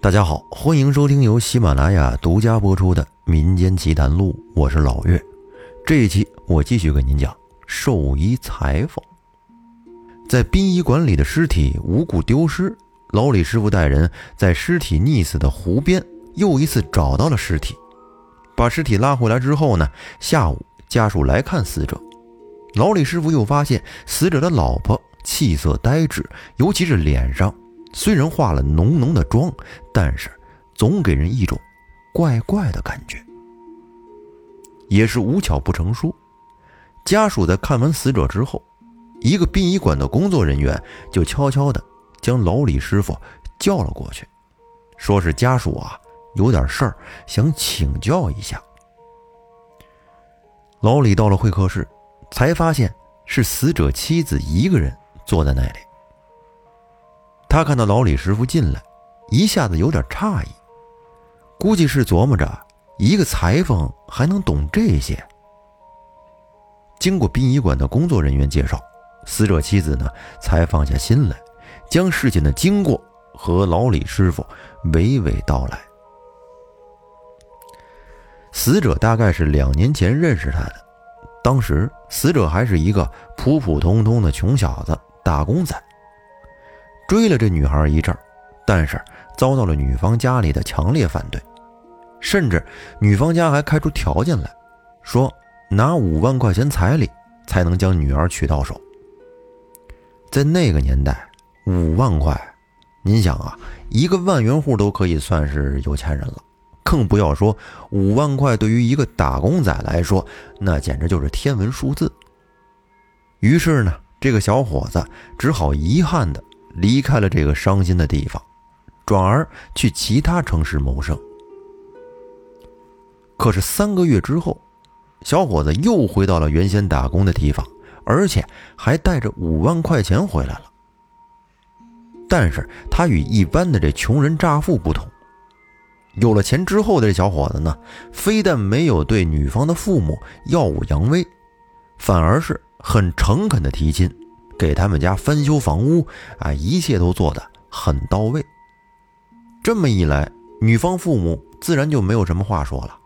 大家好，欢迎收听由喜马拉雅独家播出的《民间奇谈录》，我是老岳。这一期我继续跟您讲兽医裁缝。在殡仪馆里的尸体无故丢失，老李师傅带人在尸体溺死的湖边又一次找到了尸体。把尸体拉回来之后呢，下午家属来看死者，老李师傅又发现死者的老婆气色呆滞，尤其是脸上。虽然化了浓浓的妆，但是总给人一种怪怪的感觉。也是无巧不成书，家属在看完死者之后，一个殡仪馆的工作人员就悄悄的将老李师傅叫了过去，说是家属啊有点事儿想请教一下。老李到了会客室，才发现是死者妻子一个人坐在那里。他看到老李师傅进来，一下子有点诧异，估计是琢磨着一个裁缝还能懂这些。经过殡仪馆的工作人员介绍，死者妻子呢才放下心来，将事情的经过和老李师傅娓娓道来。死者大概是两年前认识他的，当时死者还是一个普普通通的穷小子，打工仔。追了这女孩一阵，但是遭到了女方家里的强烈反对，甚至女方家还开出条件来，说拿五万块钱彩礼才能将女儿娶到手。在那个年代，五万块，您想啊，一个万元户都可以算是有钱人了，更不要说五万块对于一个打工仔来说，那简直就是天文数字。于是呢，这个小伙子只好遗憾的。离开了这个伤心的地方，转而去其他城市谋生。可是三个月之后，小伙子又回到了原先打工的地方，而且还带着五万块钱回来了。但是他与一般的这穷人乍富不同，有了钱之后的这小伙子呢，非但没有对女方的父母耀武扬威，反而是很诚恳的提亲。给他们家翻修房屋啊，一切都做得很到位。这么一来，女方父母自然就没有什么话说了。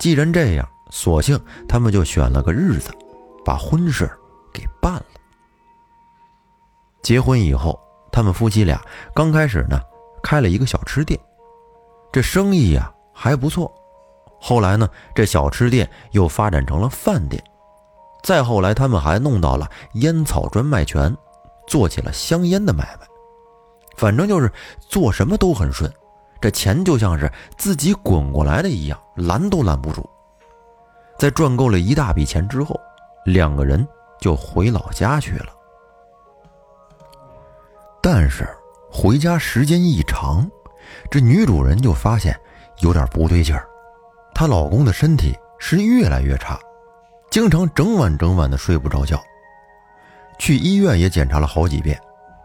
既然这样，索性他们就选了个日子，把婚事给办了。结婚以后，他们夫妻俩刚开始呢，开了一个小吃店，这生意呀还不错。后来呢，这小吃店又发展成了饭店。再后来，他们还弄到了烟草专卖权，做起了香烟的买卖。反正就是做什么都很顺，这钱就像是自己滚过来的一样，拦都拦不住。在赚够了一大笔钱之后，两个人就回老家去了。但是回家时间一长，这女主人就发现有点不对劲儿，她老公的身体是越来越差。经常整晚整晚的睡不着觉，去医院也检查了好几遍。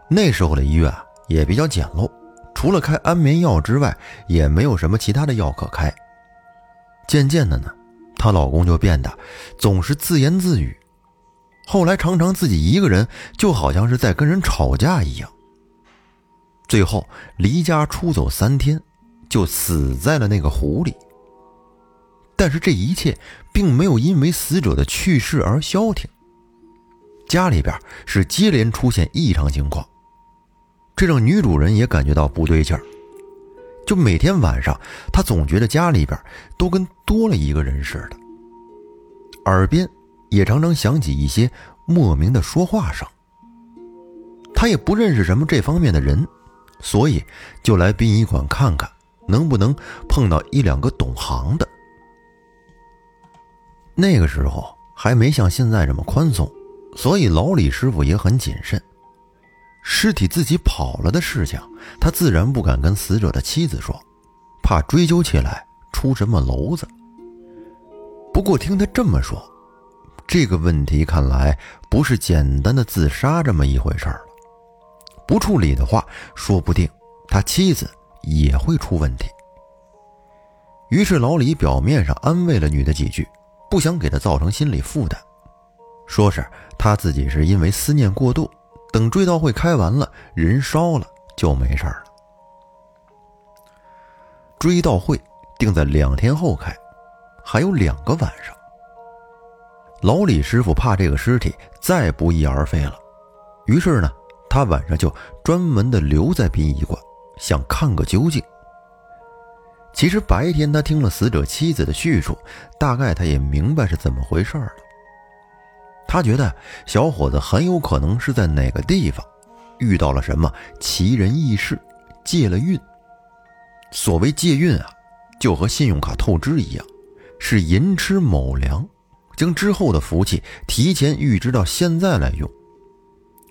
那时候的医院也比较简陋，除了开安眠药之外，也没有什么其他的药可开。渐渐的呢，她老公就变得总是自言自语，后来常常自己一个人，就好像是在跟人吵架一样。最后离家出走三天，就死在了那个湖里。但是这一切并没有因为死者的去世而消停。家里边是接连出现异常情况，这让女主人也感觉到不对劲儿。就每天晚上，她总觉得家里边都跟多了一个人似的，耳边也常常响起一些莫名的说话声。她也不认识什么这方面的人，所以就来殡仪馆看看，能不能碰到一两个懂行的。那个时候还没像现在这么宽松，所以老李师傅也很谨慎。尸体自己跑了的事情，他自然不敢跟死者的妻子说，怕追究起来出什么娄子。不过听他这么说，这个问题看来不是简单的自杀这么一回事了。不处理的话，说不定他妻子也会出问题。于是老李表面上安慰了女的几句。不想给他造成心理负担，说是他自己是因为思念过度，等追悼会开完了，人烧了就没事了。追悼会定在两天后开，还有两个晚上。老李师傅怕这个尸体再不翼而飞了，于是呢，他晚上就专门的留在殡仪馆，想看个究竟。其实白天他听了死者妻子的叙述，大概他也明白是怎么回事了。他觉得小伙子很有可能是在哪个地方遇到了什么奇人异事，借了运。所谓借运啊，就和信用卡透支一样，是寅吃卯粮。将之后的福气提前预支到现在来用，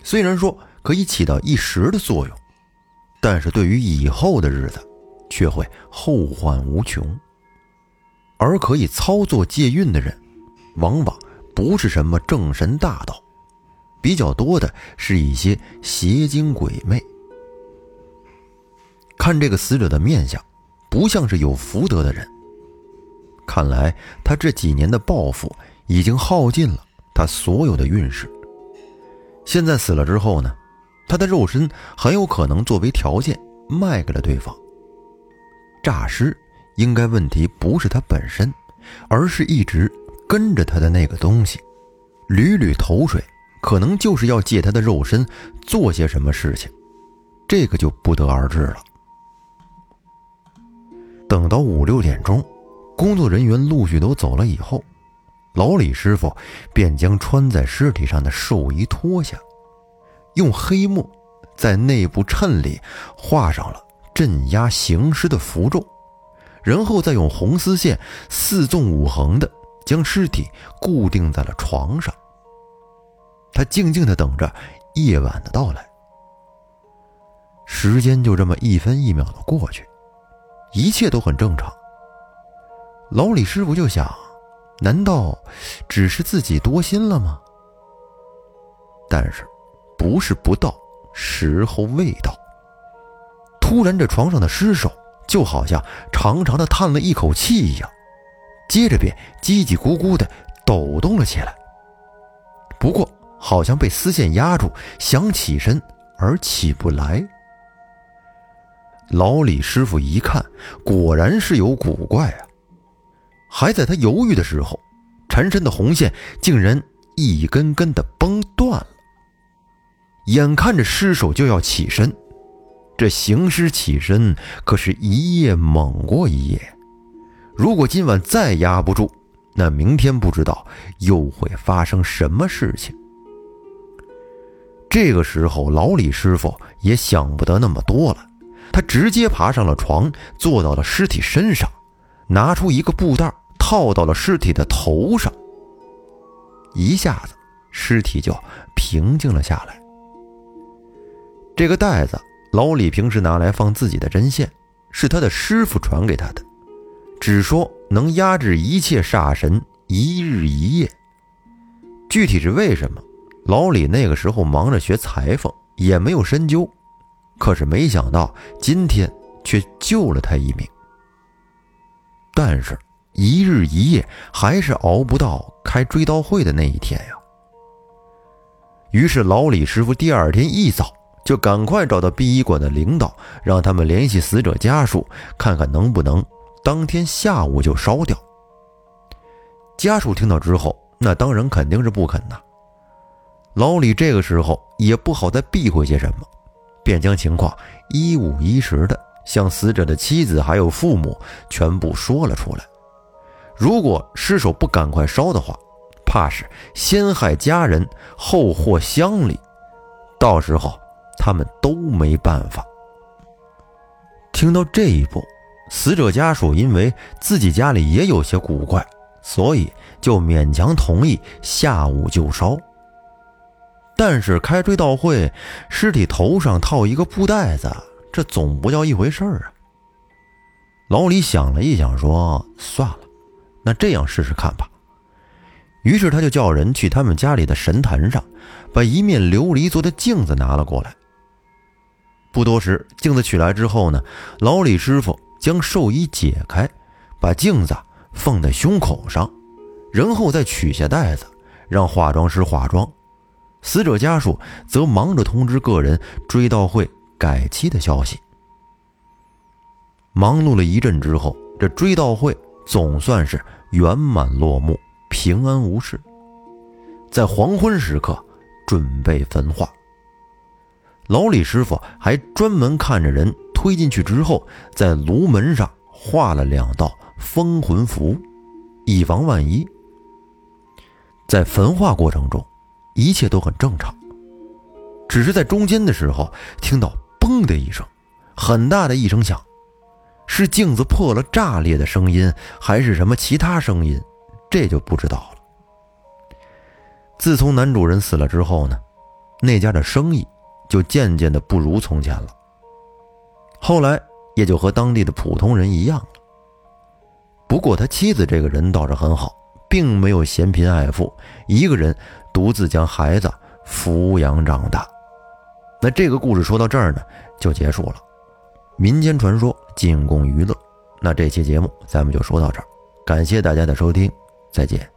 虽然说可以起到一时的作用，但是对于以后的日子，却会后患无穷。而可以操作借运的人，往往不是什么正神大道，比较多的是一些邪精鬼魅。看这个死者的面相，不像是有福德的人，看来他这几年的报复。已经耗尽了他所有的运势。现在死了之后呢，他的肉身很有可能作为条件卖给了对方。诈尸应该问题不是他本身，而是一直跟着他的那个东西，屡屡投水，可能就是要借他的肉身做些什么事情，这个就不得而知了。等到五六点钟，工作人员陆续都走了以后。老李师傅便将穿在尸体上的寿衣脱下，用黑墨在内部衬里画上了镇压行尸的符咒，然后再用红丝线四纵五横的将尸体固定在了床上。他静静的等着夜晚的到来。时间就这么一分一秒的过去，一切都很正常。老李师傅就想。难道只是自己多心了吗？但是，不是不到，时候未到。突然，这床上的尸首就好像长长的叹了一口气一样，接着便叽叽咕咕的抖动了起来。不过，好像被丝线压住，想起身而起不来。老李师傅一看，果然是有古怪啊。还在他犹豫的时候，缠身的红线竟然一根根的崩断了。眼看着尸首就要起身，这行尸起身可是一夜猛过一夜。如果今晚再压不住，那明天不知道又会发生什么事情。这个时候，老李师傅也想不得那么多了，他直接爬上了床，坐到了尸体身上，拿出一个布袋。套到了尸体的头上，一下子尸体就平静了下来。这个袋子，老李平时拿来放自己的针线，是他的师傅传给他的，只说能压制一切煞神一日一夜。具体是为什么，老李那个时候忙着学裁缝，也没有深究。可是没想到今天却救了他一命。但是。一日一夜还是熬不到开追悼会的那一天呀。于是老李师傅第二天一早就赶快找到殡仪馆的领导，让他们联系死者家属，看看能不能当天下午就烧掉。家属听到之后，那当然肯定是不肯呐。老李这个时候也不好再避讳些什么，便将情况一五一十的向死者的妻子还有父母全部说了出来。如果尸首不赶快烧的话，怕是先害家人后祸乡里，到时候他们都没办法。听到这一步，死者家属因为自己家里也有些古怪，所以就勉强同意下午就烧。但是开追悼会，尸体头上套一个布袋子，这总不叫一回事儿啊。老李想了一想，说：“算了。”那这样试试看吧。于是他就叫人去他们家里的神坛上，把一面琉璃做的镜子拿了过来。不多时，镜子取来之后呢，老李师傅将寿衣解开，把镜子放在胸口上，然后再取下袋子，让化妆师化妆。死者家属则忙着通知个人追悼会改期的消息。忙碌了一阵之后，这追悼会总算是圆满落幕，平安无事。在黄昏时刻，准备焚化。老李师傅还专门看着人推进去之后，在炉门上画了两道封魂符，以防万一。在焚化过程中，一切都很正常，只是在中间的时候，听到“嘣”的一声，很大的一声响。是镜子破了炸裂的声音，还是什么其他声音？这就不知道了。自从男主人死了之后呢，那家的生意就渐渐的不如从前了。后来也就和当地的普通人一样了。不过他妻子这个人倒是很好，并没有嫌贫爱富，一个人独自将孩子抚养长大。那这个故事说到这儿呢，就结束了。民间传说仅供娱乐，那这期节目咱们就说到这儿，感谢大家的收听，再见。